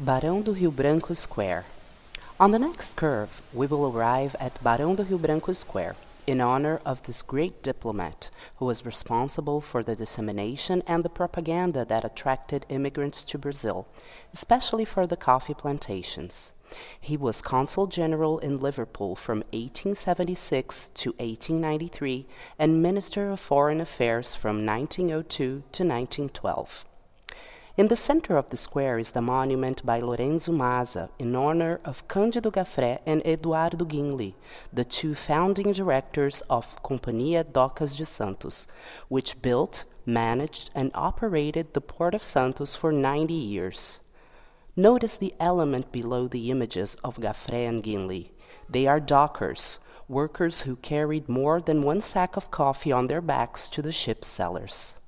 Barão do Rio Branco Square. On the next curve, we will arrive at Barão do Rio Branco Square, in honor of this great diplomat who was responsible for the dissemination and the propaganda that attracted immigrants to Brazil, especially for the coffee plantations. He was consul general in Liverpool from 1876 to 1893 and minister of foreign affairs from 1902 to 1912. In the center of the square is the monument by Lorenzo Maza in honor of Cândido Gaffrée and Eduardo Guinle, the two founding directors of Companhia Docas de Santos, which built, managed, and operated the port of Santos for 90 years. Notice the element below the images of Gaffrée and Guinle. They are dockers, workers who carried more than one sack of coffee on their backs to the ship's cellars.